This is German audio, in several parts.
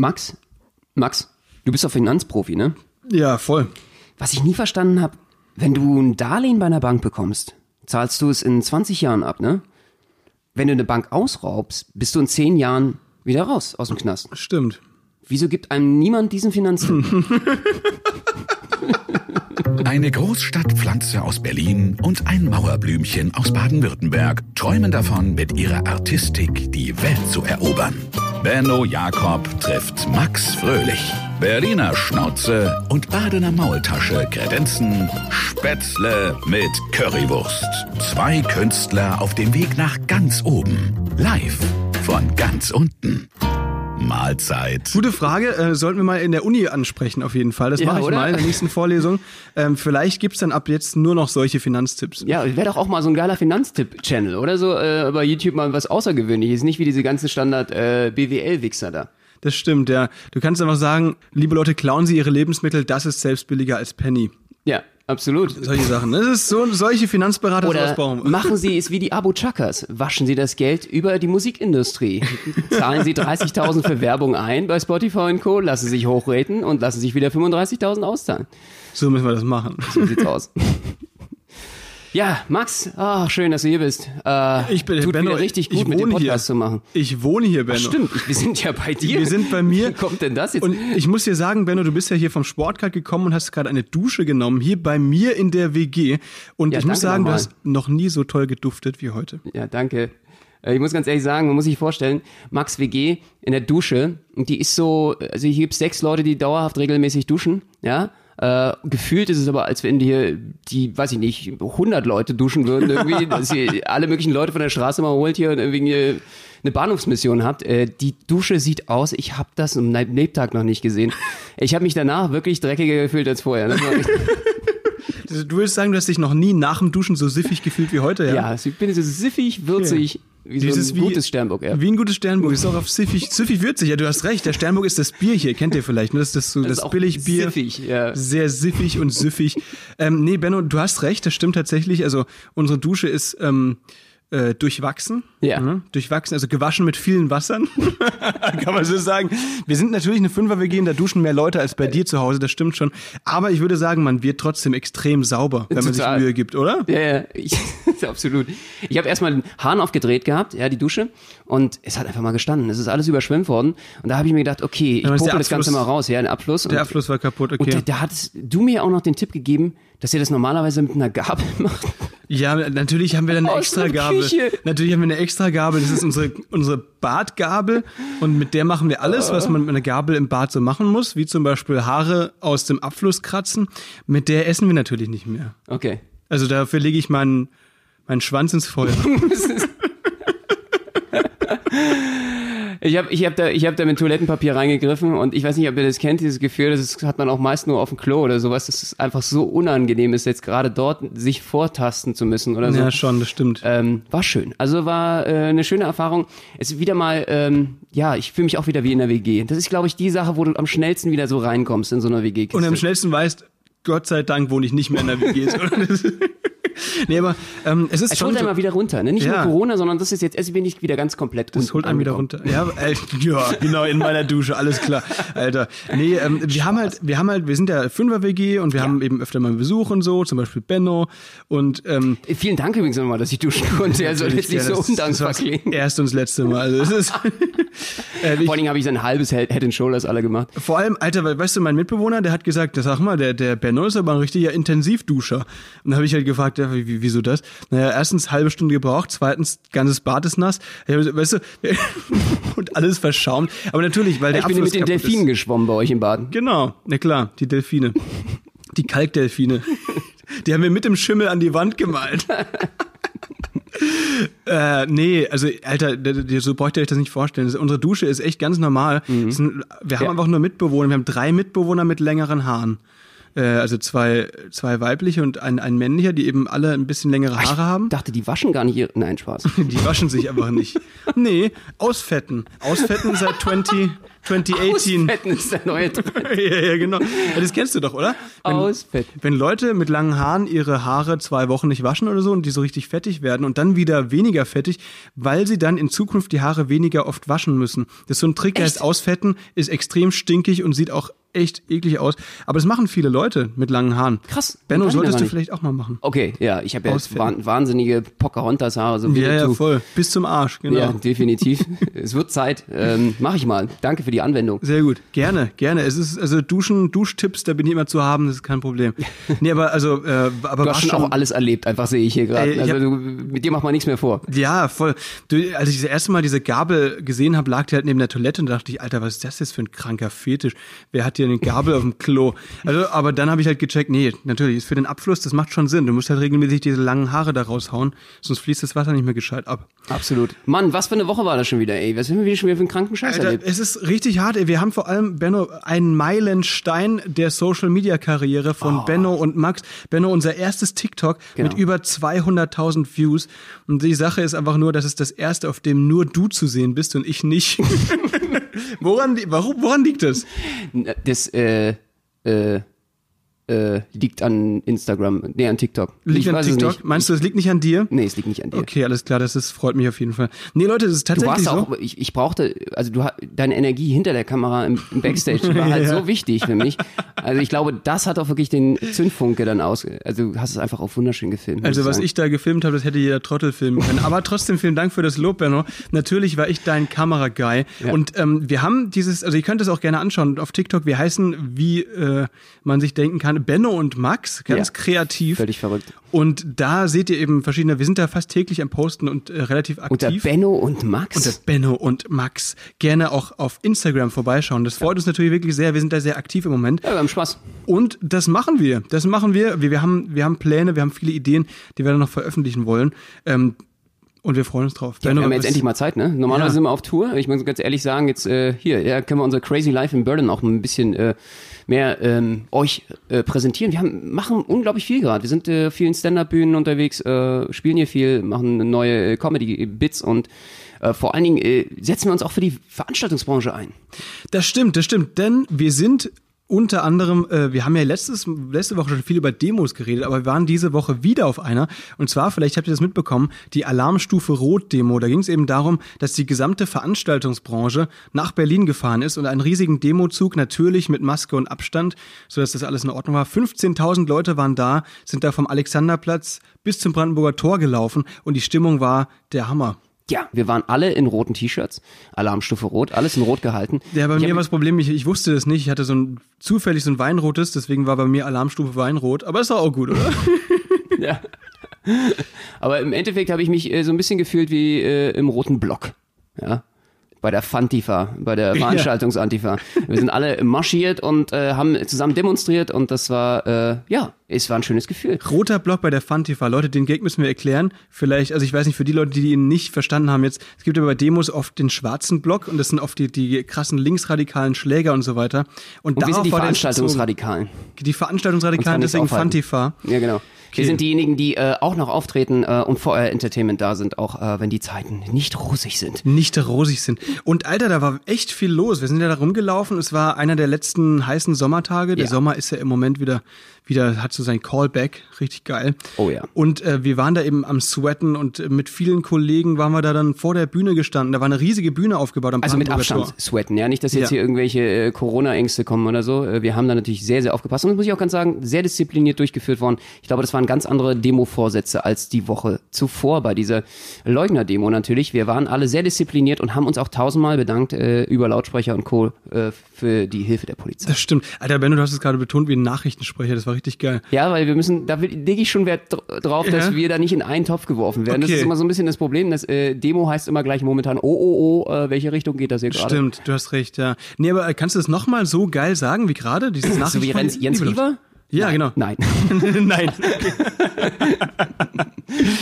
Max, Max, du bist doch Finanzprofi, ne? Ja, voll. Was ich nie verstanden habe, wenn du ein Darlehen bei einer Bank bekommst, zahlst du es in 20 Jahren ab, ne? Wenn du eine Bank ausraubst, bist du in 10 Jahren wieder raus aus dem Knast. Stimmt. Wieso gibt einem niemand diesen Finanztipp? Eine Großstadtpflanze aus Berlin und ein Mauerblümchen aus Baden-Württemberg träumen davon, mit ihrer Artistik die Welt zu erobern. Benno Jakob trifft Max Fröhlich. Berliner Schnauze und Badener Maultasche kredenzen Spätzle mit Currywurst. Zwei Künstler auf dem Weg nach ganz oben. Live von ganz unten. Mahlzeit. Gute Frage, äh, sollten wir mal in der Uni ansprechen auf jeden Fall. Das Ja, mache ich oder? mal in der nächsten Vorlesung. Ähm, vielleicht gibt's dann ab jetzt nur noch solche Finanztipps. Ja, wäre doch auch mal so ein geiler Finanztipp-Channel, oder so äh, bei YouTube mal was Außergewöhnliches, nicht wie diese ganzen Standard äh, BWL-Wichser da. Das stimmt, ja. Du kannst einfach sagen, liebe Leute, klauen Sie Ihre Lebensmittel, das ist selbst billiger als Penny. Ja, absolut. Solche Sachen. Das ist so, solche Finanzberater Oder wir. machen Sie es wie die Abu Chakas. Waschen Sie das Geld über die Musikindustrie. Zahlen Sie 30.000 für Werbung ein bei Spotify und Co., lassen sich hochreden und lassen sich wieder 35.000 auszahlen. So müssen wir das machen. So sieht's aus. Ja, Max, ah, schön, dass du hier bist. Äh, Ich bin tut Benno, wieder richtig ich gut, mit dem Podcast hier. zu machen. Ich wohne hier, Benno. Stimmt, ich, wir sind ja bei dir. Wir sind bei mir. Wie kommt denn das jetzt? Und ich muss dir sagen, Benno, du bist ja hier vom Sportcard gekommen und hast gerade eine Dusche genommen, hier bei mir in der WG. Und Ja, ich muss sagen, du nochmal. hast noch nie so toll geduftet wie heute. Ja, danke. Äh, Ich muss ganz ehrlich sagen, man muss sich vorstellen, Max WG in der Dusche, und die ist so, also hier gibt's sechs Leute, die dauerhaft regelmäßig duschen, ja. Äh, gefühlt ist es aber, als wenn hier die, weiß ich nicht, 100 Leute duschen würden irgendwie, dass ihr alle möglichen Leute von der Straße mal holt hier und irgendwie eine, eine Bahnhofsmission habt. Äh, die Dusche sieht aus, ich habe das am Ne- Lebtag noch nicht gesehen. Ich habe mich danach wirklich dreckiger gefühlt als vorher. Echt, Also, Du willst sagen, du hast dich noch nie nach dem Duschen so siffig gefühlt wie heute, ja? ja, ich bin so siffig, würzig, wie so Dieses ein wie- gutes Sternburg. Ja. Wie ein gutes Sternburg. Ist auch auf siffig, siffig würzig. Ja, du hast recht. Der Sternburg ist das Bier hier. Kennt ihr vielleicht? ne? Das ist das, so, Das das, ist Billigbier. siffig, ja. Sehr siffig und süffig. ähm, nee, Benno, du hast recht. Das stimmt tatsächlich. Also, unsere Dusche ist, ähm, äh, durchwachsen. Ja. Mhm. Durchwachsen, also gewaschen mit vielen Wassern. Kann man so sagen. Wir sind natürlich eine Fünfer-WG, da duschen mehr Leute als bei dir zu Hause, das stimmt schon. Aber ich würde sagen, man wird trotzdem extrem sauber, wenn man sich Total. Mühe gibt, oder? Ja, ja, ich, absolut. Ich habe erstmal den Hahn aufgedreht gehabt, ja, die Dusche, und es hat einfach mal gestanden. Es ist alles überschwemmt worden. Und da habe ich mir gedacht, okay, ich popel das Ganze mal raus, ja, den Abfluss. Der und, Abfluss war kaputt, okay. und da, da hattest du mir auch noch den Tipp gegeben, dass ihr das normalerweise mit einer Gabel macht. Ja, natürlich haben wir dann eine Aus extra Gabel. Küche. Natürlich haben wir eine extra Gabel. Das ist unsere, unsere Badgabel. Und mit der machen wir alles, was man mit einer Gabel im Bad so machen muss. Wie zum Beispiel Haare aus dem Abfluss kratzen. Mit der essen wir natürlich nicht mehr. Okay. Also dafür lege ich meinen, meinen Schwanz ins Feuer. Ich habe ich hab da, ich hab da mit Toilettenpapier reingegriffen und ich weiß nicht, ob ihr das kennt, dieses Gefühl, das ist, hat man auch meist nur auf dem Klo oder sowas, dass es einfach so unangenehm ist, jetzt gerade dort sich vortasten zu müssen oder so. ja, schon, das stimmt. Ähm, war schön. Also war äh, eine schöne Erfahrung. Es ist wieder mal, ähm, ja, ich fühle mich auch wieder wie in der WG. Das ist, glaube ich, die Sache, wo du am schnellsten wieder so reinkommst in so einer WG. Und am schnellsten weißt, Gott sei Dank wohne ich nicht mehr in der WG. So, nee, aber ähm, es ist es schon holt so, einmal wieder runter, ne? Nicht Ja. nur Corona, sondern das ist jetzt, es bin ich wieder ganz komplett Das holt einen wieder runter. Ja, äh, ja, genau, in meiner Dusche, alles klar. Alter. Nee, ähm, wir haben halt, wir haben halt, wir sind ja Fünfer-WG und wir haben eben öfter mal Besuch und so, zum Beispiel Benno und ähm, Vielen Dank übrigens nochmal, dass ich duschen konnte. Soll jetzt nicht ja, so undankbar klingen. Erst und das letzte Mal. Also das ist, äh, ich, Vor allen Dingen habe ich sein halbes Head and Shoulders alle gemacht. vor allem, Alter, weil, weißt du, mein Mitbewohner, der hat gesagt, sag mal, der, der Benno ist aber ein richtiger Intensivduscher. Und da habe ich halt gefragt, ja, wie, wie- wieso das? Naja, erstens halbe Stunde gebraucht, zweitens ganzes Bad ist nass. Ich weißt du, und alles verschaumt. Aber natürlich, weil der Ich bin Abfluss mit den Delfinen Ist. geschwommen bei euch im Bad. Genau, na klar, die Delfine. Die Kalkdelfine. Die haben wir mit dem Schimmel an die Wand gemalt. äh, nee, also, Alter, so bräucht ihr euch das nicht vorstellen. Unsere Dusche ist echt ganz normal. Es sind, wir haben Ja. einfach nur Mitbewohner. Wir haben drei Mitbewohner mit längeren Haaren. Äh, also zwei, zwei weibliche und ein, ein männlicher, die eben alle ein bisschen längere Haare haben. Ich dachte, die waschen gar nicht ihre. Nein, Spaß. Die waschen sich einfach nicht. Nee, ausfetten. Ausfetten seit 20, 2018. Ausfetten ist der neue Trend. ja, ja, genau. Das kennst du doch, oder? Wenn, Ausfetten. wenn Leute mit langen Haaren ihre Haare zwei Wochen nicht waschen oder so und die so richtig fettig werden und dann wieder weniger fettig, weil sie dann in Zukunft die Haare weniger oft waschen müssen. Das ist so ein Trick, der heißt Ausfetten, ist extrem stinkig und sieht auch echt eklig aus. Aber das machen viele Leute mit langen Haaren. Krass. Benno, solltest du vielleicht auch mal machen. Okay, ja, ich habe ja wahnsinnige Pocahontas-Haare, so wie Ja, ja, du. voll. Bis zum Arsch, genau. Ja, definitiv. es wird Zeit. Ähm, mach ich mal. Danke für die Anwendung. Sehr gut, gerne, gerne. Es ist also Duschen, Duschtipps, da bin ich immer zu haben, das ist kein Problem. Nee, aber also, äh, aber Du hast schon auch alles erlebt, einfach sehe ich hier gerade. Ich Also hab- du, mit dir macht man nichts mehr vor. Ja, voll. Du, als ich das erste Mal diese Gabel gesehen habe, lag die halt neben der Toilette und da dachte ich, Alter, was ist das jetzt für ein kranker Fetisch? Wer hat hier eine Gabel auf dem Klo? Also, aber dann habe ich halt gecheckt, nee, natürlich, ist für den Abfluss, das macht schon Sinn. Du musst halt regelmäßig diese langen Haare da raushauen, sonst fließt das Wasser nicht mehr gescheit ab. Absolut. Mann, was für eine Woche war das schon wieder, ey? Was haben wir wieder schon wieder für einen kranken Scheiß Alter, erlebt? es ist richtig hart. ey. Wir haben vor allem, Benno, einen Meilenstein der Social-Media-Karriere von Benno und Max. Benno, unser erstes TikTok Genau. mit über 200.000 Views. Und die Sache ist einfach nur, dass es das erste, auf dem nur du zu sehen bist und ich nicht. woran, warum, woran liegt das? Das, äh, äh, äh, liegt an Instagram, nee, an TikTok. Liegt ich an TikTok? Meinst du, es liegt nicht an dir? Nee, es liegt nicht an dir. Okay, alles klar, das ist, freut mich auf jeden Fall. Nee, Leute, das ist Du tatsächlich warst so. auch, ich, ich brauchte, also du, deine Energie hinter der Kamera im, im Backstage war halt Ja. so wichtig für mich. Also ich glaube, das hat auch wirklich den Zündfunke dann aus. Also du hast es einfach auch wunderschön gefilmt. Also was sagen. ich da gefilmt habe, das hätte jeder Trottel filmen können. Aber trotzdem vielen Dank für das Lob, Benno. Natürlich war ich dein Kameraguy. Ja. Und ähm, wir haben dieses, also ihr könnt es auch gerne anschauen auf TikTok. Wir heißen, wie äh, man sich denken kann, Benno und Max, ganz Ja. kreativ. Völlig verrückt. Und da seht ihr eben verschiedene, wir sind da fast täglich am Posten und äh, relativ Unter aktiv. Benno und Max. Unter Benno und Max. Gerne auch auf Instagram vorbeischauen. Das freut uns natürlich wirklich sehr. Wir sind da sehr aktiv im Moment. ja, wir haben Spaß. Und das machen wir. Das machen wir. Wir, wir, haben, wir haben Pläne, wir haben viele Ideen, die wir dann noch veröffentlichen wollen. Ähm, und wir freuen uns drauf. Ja, wir haben jetzt endlich mal Zeit, ne? Normalerweise Ja. sind wir auf Tour. Ich muss ganz ehrlich sagen, jetzt äh, hier, ja, können wir unser Crazy Life in Berlin auch ein bisschen äh, mehr ähm, euch äh, präsentieren. Wir haben, machen unglaublich viel gerade. Wir sind äh, vielen Stand-Up-Bühnen unterwegs, äh, spielen hier viel, machen neue äh, Comedy-Bits und äh, vor allen Dingen äh, setzen wir uns auch für die Veranstaltungsbranche ein. Das stimmt, das stimmt. Denn wir sind unter anderem, äh, wir haben ja letztes, letzte Woche schon viel über Demos geredet, aber wir waren diese Woche wieder auf einer. Und zwar, vielleicht habt ihr das mitbekommen, die Alarmstufe Rot-Demo. Da ging es eben darum, dass die gesamte Veranstaltungsbranche nach Berlin gefahren ist und einen riesigen Demozug, natürlich mit Maske und Abstand, sodass das alles in Ordnung war. 15.000 Leute waren da, sind da vom Alexanderplatz bis zum Brandenburger Tor gelaufen und die Stimmung war der Hammer. Ja, wir waren alle in roten T-Shirts, Alarmstufe Rot, alles in Rot gehalten. Ja, bei Ich mir war das Problem, ich, ich wusste das nicht. Ich hatte so ein zufällig so ein weinrotes, deswegen war bei mir Alarmstufe Weinrot. Aber ist doch auch gut, oder? Ja. Aber im Endeffekt habe ich mich äh, so ein bisschen gefühlt wie äh, im roten Block. Ja. Bei der Fantifa, bei der Veranstaltungsantifa. Wir sind alle marschiert und äh, haben zusammen demonstriert und das war, äh, ja, es war ein schönes Gefühl. Roter Block bei der Fantifa. Leute, den Gag müssen wir erklären. Vielleicht, also ich weiß nicht, für die Leute, die ihn nicht verstanden haben jetzt, es gibt ja bei Demos oft den schwarzen Block und das sind oft die, die krassen linksradikalen Schläger und so weiter. Und, Und wir sind die Veranstaltungsradikalen. Die Veranstaltungsradikalen, deswegen. Fantifa. Ja, genau. Okay. Wir sind diejenigen, die äh, auch noch auftreten äh, und vor euer Entertainment da sind, auch äh, wenn die Zeiten nicht rosig sind. nicht rosig sind. Und Alter, da war echt viel los. Wir sind ja da rumgelaufen. Es war einer der letzten heißen Sommertage. Der Ja. Sommer ist ja im Moment wieder, wieder hat so sein Callback. Richtig geil. Oh ja. Und äh, wir waren da eben am Sweaten und äh, mit vielen Kollegen waren wir da dann vor der Bühne gestanden. Da war eine riesige Bühne aufgebaut am Also mit Abstand sweaten, ja. Nicht, dass jetzt Ja. hier irgendwelche äh, Corona-Ängste kommen oder so. Äh, wir haben da natürlich sehr, sehr aufgepasst. Und das muss ich auch ganz sagen, sehr diszipliniert durchgeführt worden. Ich glaube, das waren ganz andere Demo-Vorsätze als die Woche zuvor bei dieser Leugner-Demo natürlich. Wir waren alle sehr diszipliniert und haben uns auch tausendmal bedankt äh, über Lautsprecher und Co. Äh, für die Hilfe der Polizei. Das stimmt. Alter, Benno, du hast es gerade betont wie ein Nachrichtensprecher. Das war richtig geil. Ja, weil wir müssen, da lege ich schon Wert dr- drauf, dass Ja. wir da nicht in einen Topf geworfen werden. Das Okay. ist immer so ein bisschen das Problem. Das äh, Demo heißt immer gleich momentan, oh, oh, oh, äh, welche Richtung geht das hier gerade? Stimmt, du hast recht, ja. Nee, aber äh, kannst du es nochmal so geil sagen wie gerade? Dieses So wie Jens, Jens Lieber? Ja, genau. Nein, Nein.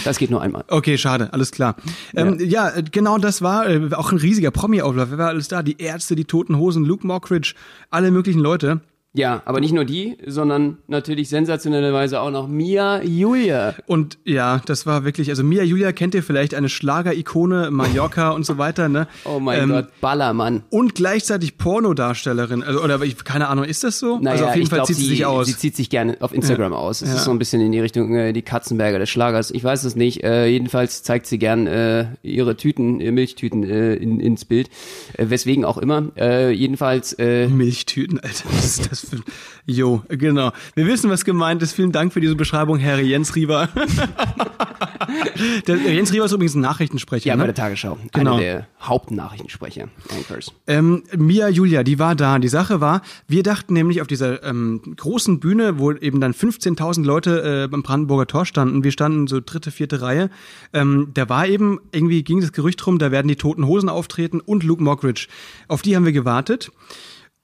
das geht nur einmal. Okay, schade, alles klar. Ähm, ja. äh, genau das war äh, auch ein riesiger Promi-Auflauf. Wer war alles da? Die Ärzte, die Toten Hosen, Luke Mockridge, alle möglichen Leute. Ja, aber nicht nur die, sondern natürlich sensationellerweise auch noch Mia Julia. Und ja, das war wirklich, also Mia Julia kennt ihr vielleicht, eine Schlager-Ikone, Mallorca und so weiter, ne? Oh mein Gott, Ballermann. Und gleichzeitig Pornodarstellerin. Also, oder ich, keine Ahnung, ist das so? Naja, also auf jeden ich Fall glaub, zieht sie, sich aus. Sie zieht sich gerne auf Instagram aus. Es Ja. ist so ein bisschen in die Richtung äh, die Katzenberger des Schlagers. Ich weiß es nicht. Äh, jedenfalls zeigt sie gern äh, ihre Tüten, äh, Milchtüten äh, in, ins Bild. Äh, weswegen auch immer. Äh, jedenfalls äh, Milchtüten, Alter, was ist das ein... Jo, genau. Wir wissen, was gemeint ist. Vielen Dank für diese Beschreibung, Herr Jens Rieber. der, Jens Rieber ist übrigens ein Nachrichtensprecher. ja, ne? bei der Tagesschau. Genau. Einer der Hauptnachrichtensprecher. Anchors. Ähm, Mia Julia, die war da. Die Sache war, wir dachten nämlich auf dieser ähm, großen Bühne, wo eben dann 15.000 Leute äh, beim Brandenburger Tor standen. Wir standen so dritte, vierte Reihe. Ähm, da war eben, irgendwie ging das Gerücht rum, da werden die Toten Hosen auftreten und Luke Mockridge. Auf die haben wir gewartet.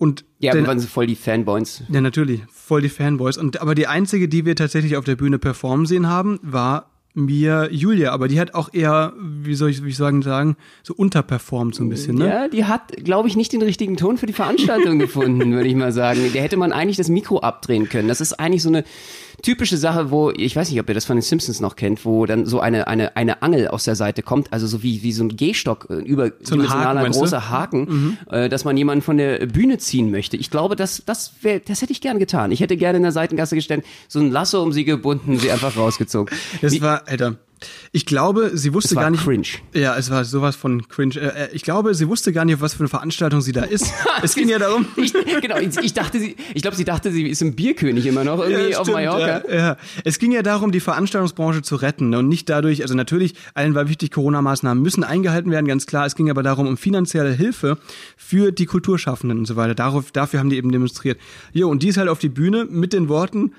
Und Ja, aber waren sie voll die Fanboys. ja, natürlich, voll die Fanboys. Und aber die einzige, die wir tatsächlich auf der Bühne performen sehen haben, war Mia Julia. Aber die hat auch eher, wie soll ich, wie soll ich sagen, so unterperformt so ein bisschen, ne? Ja, die hat, glaube ich, nicht den richtigen Ton für die Veranstaltung gefunden, würde ich mal sagen. Der hätte man eigentlich das Mikro abdrehen können. Das ist eigentlich so eine typische Sache, wo, ich weiß nicht, ob ihr das von den Simpsons noch kennt, wo dann so eine, eine, eine Angel aus der Seite kommt, also so wie, wie so ein Gehstock, äh, überdimensionaler Haken, meinst du? großer Haken, äh, dass man jemanden von der Bühne ziehen möchte. Ich glaube, das, das, wär, das hätte ich gern getan. Ich hätte gerne in der Seitengasse gestellt, so ein Lasso um sie gebunden, sie einfach rausgezogen. Das war, Alter. Ich glaube, sie wusste gar nicht. cringe. Ja, es war sowas von cringe. Äh, äh, Ich glaube, sie wusste gar nicht, auf was für eine Veranstaltung sie da ist. es ging ja darum. Ich, genau, ich, dachte, sie, ich glaube, sie dachte, sie ist ein Bierkönig immer noch irgendwie Ja, auf stimmt, Mallorca. Ja, ja. Es ging ja darum, die Veranstaltungsbranche zu retten und nicht dadurch, also natürlich, allen war wichtig, Corona-Maßnahmen müssen eingehalten werden, ganz klar. Es ging aber darum, um finanzielle Hilfe für die Kulturschaffenden und so weiter. Darauf, dafür haben die eben demonstriert. Jo, und die ist halt auf die Bühne mit den Worten,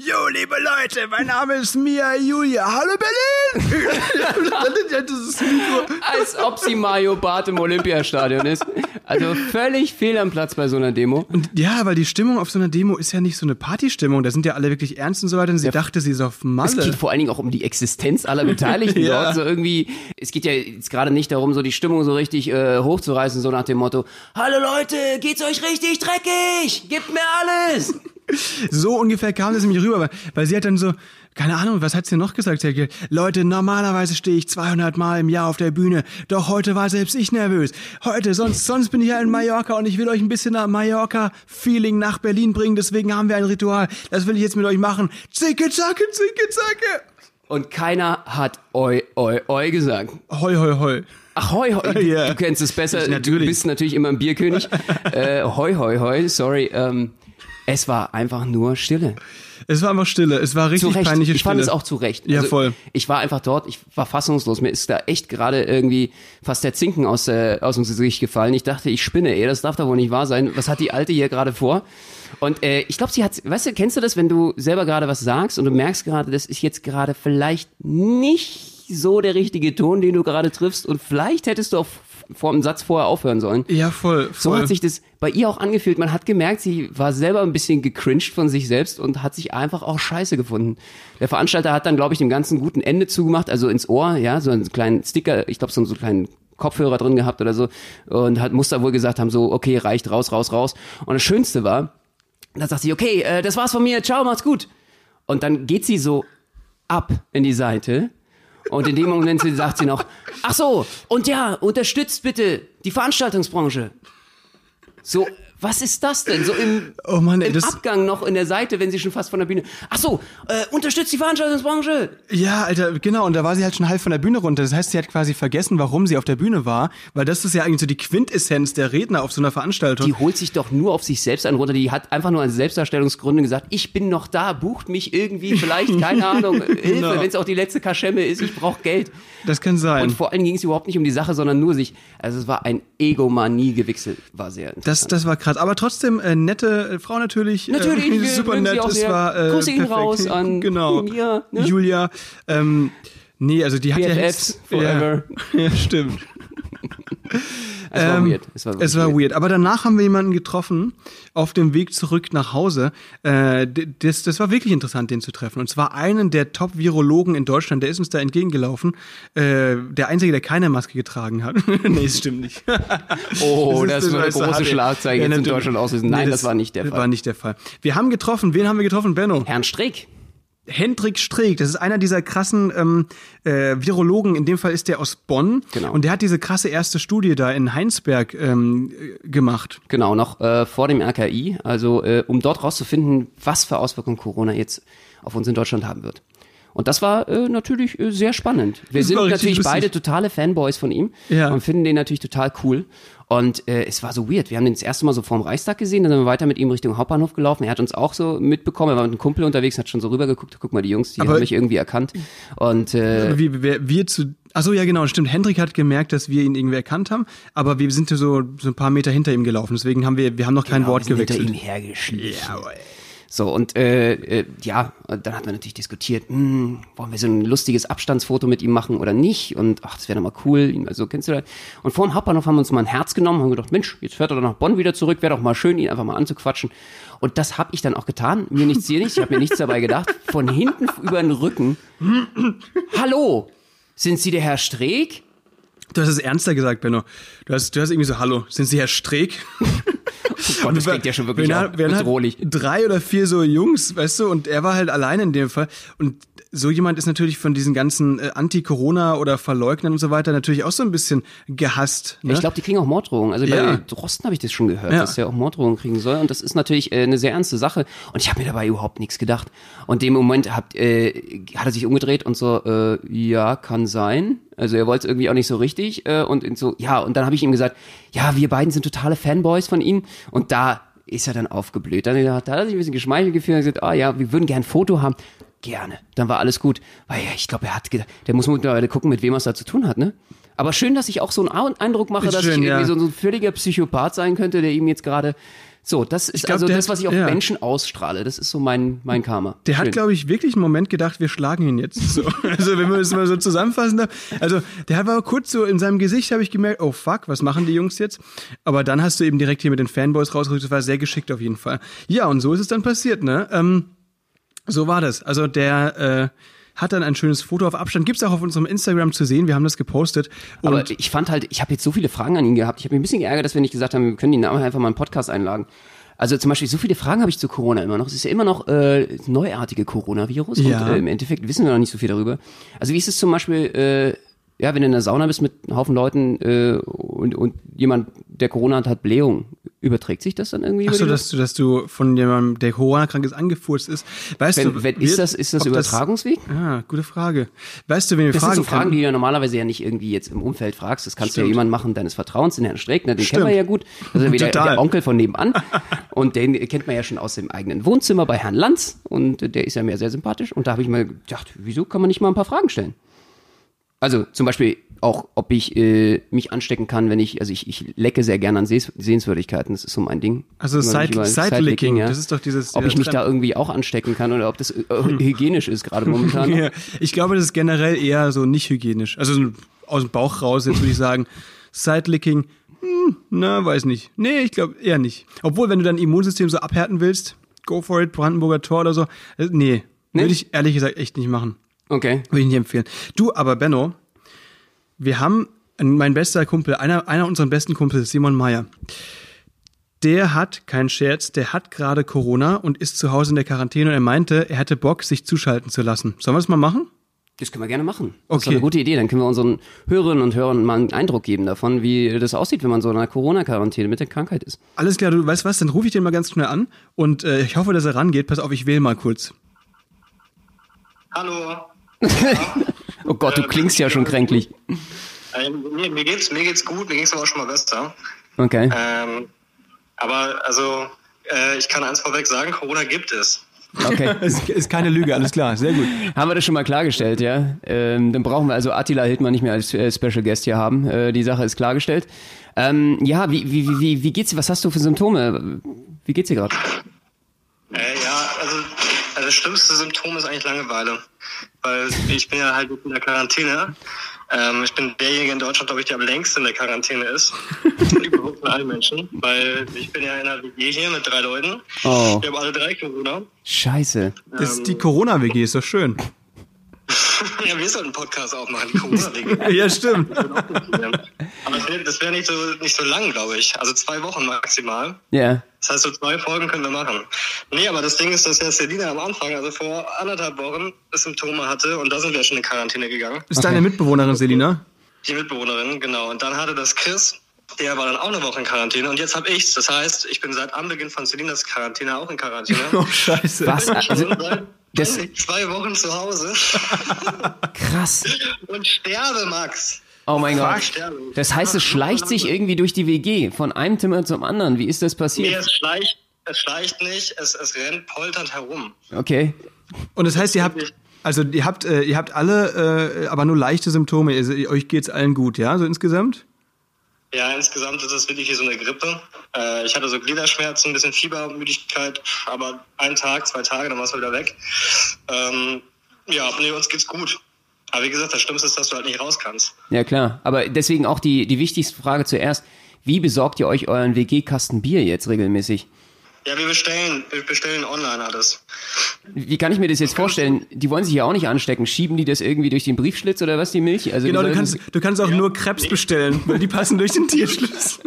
Jo, liebe Leute, mein Name ist Mia Julia. Hallo Berlin! ja, das ist Mikro. Als ob sie Mario Barth im Olympiastadion ist. Also völlig fehl am Platz bei so einer Demo. Und ja, weil die Stimmung auf so einer Demo ist ja nicht so eine Partystimmung. Da sind ja alle wirklich ernst und so weiter. Und sie dachte, sie ist auf Es geht vor allen Dingen auch um die Existenz aller Beteiligten Ja. dort. So irgendwie, es geht ja jetzt gerade nicht darum, so die Stimmung so richtig äh, hochzureißen, so nach dem Motto, Hallo Leute, geht's euch richtig dreckig? Gebt mir alles! So ungefähr kam das nämlich rüber, weil, weil sie hat dann so, keine Ahnung, was hat sie noch gesagt? Gesagt, Leute, normalerweise stehe ich 200 Mal im Jahr auf der Bühne, doch heute war selbst ich nervös. Heute, sonst, sonst bin ich ja in Mallorca und ich will euch ein bisschen nach Mallorca-Feeling nach Berlin bringen, deswegen haben wir ein Ritual. Das will ich jetzt mit euch machen. Zicke, zacke, zicke, zacke. Und keiner hat oi, oi, oi gesagt. Hoi, hoi, hoi. Ach, hoi, hoi, du, Ja. du kennst es besser. Du Natürlich. bist natürlich immer ein Bierkönig. äh, hoi, hoi, hoi, sorry. Ähm, es war einfach nur Stille. Es war einfach Stille, es war richtig peinliche Ich Stille. fand es auch zu Recht. Also Ja, voll. Ich war einfach dort, ich war fassungslos. Mir ist da echt gerade irgendwie fast der Zinken aus, äh, aus dem Gesicht gefallen. Ich dachte, ich spinne, ey, das darf doch wohl nicht wahr sein. Was hat die Alte hier gerade vor? Und äh, ich glaube, sie hat, weißt du, kennst du das, wenn du selber gerade was sagst und du merkst gerade, das ist jetzt gerade vielleicht nicht so der richtige Ton, den du gerade triffst und vielleicht hättest du auch vor dem Satz vorher aufhören sollen. Ja, voll, So voll. hat sich das bei ihr auch angefühlt. Man hat gemerkt, sie war selber ein bisschen gecringed von sich selbst und hat sich einfach auch scheiße gefunden. Der Veranstalter hat dann, glaube ich, dem ganzen guten Ende zugemacht, also ins Ohr, ja, so einen kleinen Sticker, ich glaube, so, so einen kleinen Kopfhörer drin gehabt oder so und hat, muss da wohl gesagt haben, so, okay, reicht, raus, raus, raus. Und das Schönste war, da sagt sie, okay, äh, das war's von mir, ciao, macht's gut. Und dann geht sie so ab in die Seite und in dem Moment sagt sie noch, ach so, und ja, unterstützt bitte die Veranstaltungsbranche. So, was ist das denn? So im, Oh Mann, ey, im das- Abgang noch in der Seite, wenn sie schon fast von der Bühne. Ach so, äh, unterstützt die Veranstaltungsbranche. Ja, Alter, genau. Und da war sie halt schon halb von der Bühne runter. Das heißt, sie hat quasi vergessen, warum sie auf der Bühne war, weil das ist ja eigentlich so die Quintessenz der Redner auf so einer Veranstaltung. Die holt sich doch nur auf sich selbst einen runter. Die hat einfach nur an Selbstdarstellungsgründen gesagt, ich bin noch da, bucht mich irgendwie vielleicht, keine Ahnung, Hilfe, Genau. wenn es auch die letzte Kaschemme ist, ich brauche Geld. das kann sein. Und vor allem ging es überhaupt nicht um die Sache, sondern nur sich. Also es war ein Egomanie-Gewichsel, war sehr Das, interessant. das war krass. Aber trotzdem, äh, nette äh, Frau natürlich. Natürlich, äh, super nett. Es war, äh, Grüße perfekt. raus an genau. Mia, ne? Julia. Ähm, nee, also die hat ja BFFs jetzt, forever. Ja, ja stimmt. Es war Ähm, weird. Es war, Es war weird. Aber danach haben wir jemanden getroffen auf dem Weg zurück nach Hause. Äh, das, das war wirklich interessant, den zu treffen. Und zwar einen der Top-Virologen in Deutschland, der ist uns da entgegengelaufen. Äh, der Einzige, der keine Maske getragen hat. nee, das stimmt nicht. Oh, ist- das, würde eine große. Schlagzeile jetzt in. Deutschland auslösen. Nein, das, war nicht der Fall. War nicht der Fall. Wir haben getroffen. Wen haben wir getroffen, Benno? Herrn Streeck. Hendrik Streeck, das ist einer dieser krassen ähm, äh, Virologen, in dem Fall ist der aus Bonn Genau. und der hat diese krasse erste Studie da in Heinsberg ähm, äh, gemacht. Genau, noch äh, vor dem RKI, also äh, um dort rauszufinden, was für Auswirkungen Corona jetzt auf uns in Deutschland haben wird. Und das war äh, natürlich äh, sehr spannend. Wir Das sind natürlich lustig. beide totale Fanboys von ihm Ja. und finden den natürlich total cool. Und äh, es war so weird. Wir haben den das erste Mal so vorm Reichstag gesehen, dann sind wir weiter mit ihm Richtung Hauptbahnhof gelaufen. Er hat uns auch so mitbekommen. Er war mit einem Kumpel unterwegs, hat schon so rübergeguckt. Guck mal, die Jungs, die Aber- haben mich irgendwie erkannt. Und äh, Wie wir, wir zu. Achso, ja, genau, stimmt. Hendrik hat gemerkt, dass wir ihn irgendwie erkannt haben, aber wir sind so, so ein paar Meter hinter ihm gelaufen. Deswegen haben wir, wir haben noch kein genau, Wort wir sind hinter gewechselt. ihm hergeschlichen. So, und äh, äh, ja, dann hat man natürlich diskutiert, hm, wollen wir so ein lustiges Abstandsfoto mit ihm machen oder nicht? Und ach, das wäre doch mal cool. ihn- kennst du das? Und vor dem Hauptbahnhof haben wir uns mal ein Herz genommen, haben gedacht, Mensch, jetzt fährt er doch nach Bonn wieder zurück, wäre doch mal schön, ihn einfach mal anzuquatschen. Und das habe ich dann auch getan. Mir nichts, dir nichts, ich habe mir nichts dabei gedacht. Von hinten über den Rücken. Hallo, sind Sie der Herr Streeck? Du hast es ernster gesagt, Benno. Du hast, du hast irgendwie so, hallo, sind Sie Herr Streeck? Oh Gott, das klingt ja schon wirklich Wir wir bedrohlich. Drei oder vier so Jungs, weißt du, und er war halt alleine in dem Fall. Und so jemand ist natürlich von diesen ganzen äh, Anti-Corona oder Verleugnern und so weiter natürlich auch so ein bisschen gehasst. Ne? Ich glaube, die kriegen auch Morddrohungen. Also Ja. bei Drosten habe ich das schon gehört, Ja. dass er auch Morddrohungen kriegen soll. Und das ist natürlich äh, eine sehr ernste Sache. Und ich habe mir dabei überhaupt nichts gedacht. Und dem Moment hat, äh, hat er sich umgedreht und so, äh, ja, kann sein. Also er wollte es irgendwie auch nicht so richtig. Äh, und so, ja, und dann habe ich ihm gesagt, ja, wir beiden sind totale Fanboys von ihm. Und da ist er dann aufgeblüht. Dann hat er sich ein bisschen geschmeichelt gefühlt und gesagt, ah ja, wir würden gern ein Foto haben. Gerne. Dann war alles gut. Weil ja, ich glaube, er hat gedacht, der muss mittlerweile gucken, mit wem er es da zu tun hat, ne? Aber schön, dass ich auch so einen Eindruck mache, Ist dass schön, ich irgendwie ja. so, so ein völliger Psychopath sein könnte, der ihm jetzt gerade. So, das ist glaub, also das, hat- was ich auf ja. Menschen ausstrahle. Das ist so mein, mein Karma. Der hat, Schön. glaube ich, wirklich einen Moment gedacht, wir schlagen ihn jetzt. So. Also wenn man das mal so zusammenfassen darf. Also der hat aber kurz so in seinem Gesicht habe ich gemerkt, oh fuck, was machen die Jungs jetzt? Aber dann hast du eben direkt hier mit den Fanboys rausgerückt. Das war sehr geschickt auf jeden Fall. Ja, und so ist es dann passiert, ne? Ähm, so war das. Also der äh, hat dann ein schönes Foto auf Abstand. Gibt's auch auf unserem Instagram zu sehen. Wir haben das gepostet. Und Aber ich fand halt, ich habe jetzt so viele Fragen an ihn gehabt. Ich habe mich ein bisschen geärgert, dass wir nicht gesagt haben, wir können ihn einfach mal einen Podcast einladen. Also zum Beispiel, so viele Fragen habe ich zu Corona immer noch. Es ist ja immer noch äh, neuartige Coronavirus Ja. und äh, im Endeffekt wissen wir noch nicht so viel darüber. Also wie ist es zum Beispiel, äh, ja, wenn du in der Sauna bist mit einem Haufen Leuten äh, und, und jemand, der Corona hat, hat Blähung, überträgt sich das dann irgendwie? Achso, die dass du, dass du von jemandem, der Corona-krank ist, angefurzt ist. Weißt Wenn, du, wenn, ist das, ist das Übertragungsweg? Ah, gute Frage. Weißt du, wen wir Das fragen sind so Fragen, können? die du ja normalerweise ja nicht irgendwie jetzt im Umfeld fragst. Das kannst du ja Stimmt. jemanden machen deines Vertrauens, den Herrn Streeck, ne, den Stimmt. kennen wir ja gut. Das ist ja wieder der Onkel von nebenan. Und den kennt man ja schon aus dem eigenen Wohnzimmer bei Herrn Lanz. Und der ist ja mir sehr sympathisch. Und da habe ich mal gedacht, wieso kann man nicht mal ein paar Fragen stellen? Also zum Beispiel auch, ob ich äh, mich anstecken kann, wenn ich, also ich, ich lecke sehr gerne an Sehs Sehenswürdigkeiten, das ist so mein Ding. Also mich Side- Side-Licking, ja. das ist doch dieses- Ob ich mich da irgendwie auch anstecken kann oder ob das äh, hygienisch ist gerade momentan. Ja, ich glaube, das ist generell eher so nicht hygienisch. Also so aus dem Bauch raus, jetzt würde ich sagen, Sidelicking, hm, na, weiß nicht. Nee, ich glaube eher nicht. Obwohl, wenn du dein Immunsystem so abhärten willst, go for it, Brandenburger Tor oder so, äh, nee, Nee? würde ich ehrlich gesagt echt nicht machen. Okay. Würde ich nicht empfehlen. Du, aber Benno, wir haben mein bester Kumpel, einer, einer unserer besten Kumpels, Simon Meyer. Der hat, kein Scherz, der hat gerade Corona und ist zu Hause in der Quarantäne und er meinte, er hätte Bock, sich zuschalten zu lassen. Sollen wir das mal machen? Das können wir gerne machen. Das ist Okay. eine gute Idee. Dann können wir unseren Hörerinnen und Hörern mal einen Eindruck geben davon, wie das aussieht, wenn man so in einer Corona-Quarantäne mit der Krankheit ist. Alles klar, du weißt was, dann rufe ich den mal ganz schnell an und äh, ich hoffe, dass er rangeht. Pass auf, ich wähle mal kurz. Hallo. Oh Gott, du klingst ja schon kränklich. Äh, mir, mir geht's mir geht's gut, mir ging's aber auch schon mal besser. Okay. Ähm, aber also äh, ich kann eins vorweg sagen, Corona gibt es. Okay. Ist, ist keine Lüge, alles klar, sehr gut. Haben wir das schon mal klargestellt, ja? Ähm, dann brauchen wir also Attila Hildmann nicht mehr als äh, Special Guest hier haben. Äh, die Sache ist klargestellt. Ähm, ja, wie, wie, wie- wie, wie geht's dir? Was hast du für Symptome? Wie geht's dir gerade? Äh, ja, also, also das schlimmste Symptom ist eigentlich Langeweile. Weil ich bin ja halt in der Quarantäne Ähm, ich bin derjenige in Deutschland, glaube ich, der am längsten in der Quarantäne ist. Überhaupt von allen Menschen. Weil ich bin ja in einer WG hier mit drei Leuten. Oh. Wir haben alle drei Corona. Scheiße. Das ist die Corona-WG, ist doch schön. ja, wir sollten einen Podcast aufmachen, die Corona-WG. Ja, stimmt. Aber das wäre wär nicht, so, nicht so lang, glaube ich. Also zwei Wochen maximal. Ja. Das heißt, so zwei Folgen können wir machen. Nee, aber das Ding ist, dass ja Selina am Anfang, also vor anderthalb Wochen, Symptome hatte und da sind wir schon in Quarantäne gegangen. Ist deine Mitbewohnerin, Selina? Die Mitbewohnerin, genau. Und dann hatte das Chris, der war dann auch eine Woche in Quarantäne und jetzt habe ich's. Das heißt, ich bin seit Anbeginn von Selinas Quarantäne auch in Quarantäne. Oh, scheiße. Was? Also, seit das- zwei Wochen zu Hause krass. und sterbe, Max. Oh mein Ich Gott. sterbe. Das heißt, es schleicht sich irgendwie durch die WG, von einem Zimmer zum anderen. Wie ist das Nee, passiert? es schleicht, es schleicht nicht, es, es rennt polternd herum. Okay. Und das heißt, ihr habt, also ihr habt, äh, ihr habt alle, äh, aber nur leichte Symptome. Also, euch geht's allen gut, ja, so insgesamt? Ja, insgesamt ist es wirklich wie so eine Grippe. Äh, ich hatte so Gliederschmerzen, ein bisschen Fieber, Müdigkeit, aber ein Tag, zwei Tage, dann war es wieder weg. Ähm, ja, nee, uns geht's gut. Aber wie gesagt, das Schlimmste ist, dass du halt nicht raus kannst. Ja, klar. Aber deswegen auch die, die wichtigste Frage zuerst. Wie besorgt ihr euch euren WG-Kasten Bier jetzt regelmäßig? Ja, wir bestellen, wir bestellen online alles. Wie kann ich mir das jetzt vorstellen? Die wollen sich ja auch nicht anstecken. Schieben die das irgendwie durch den Briefschlitz oder was, die Milch? Also Genau, du kannst, du kannst auch nur Krebs bestellen, weil die passen durch den Tierschlitz.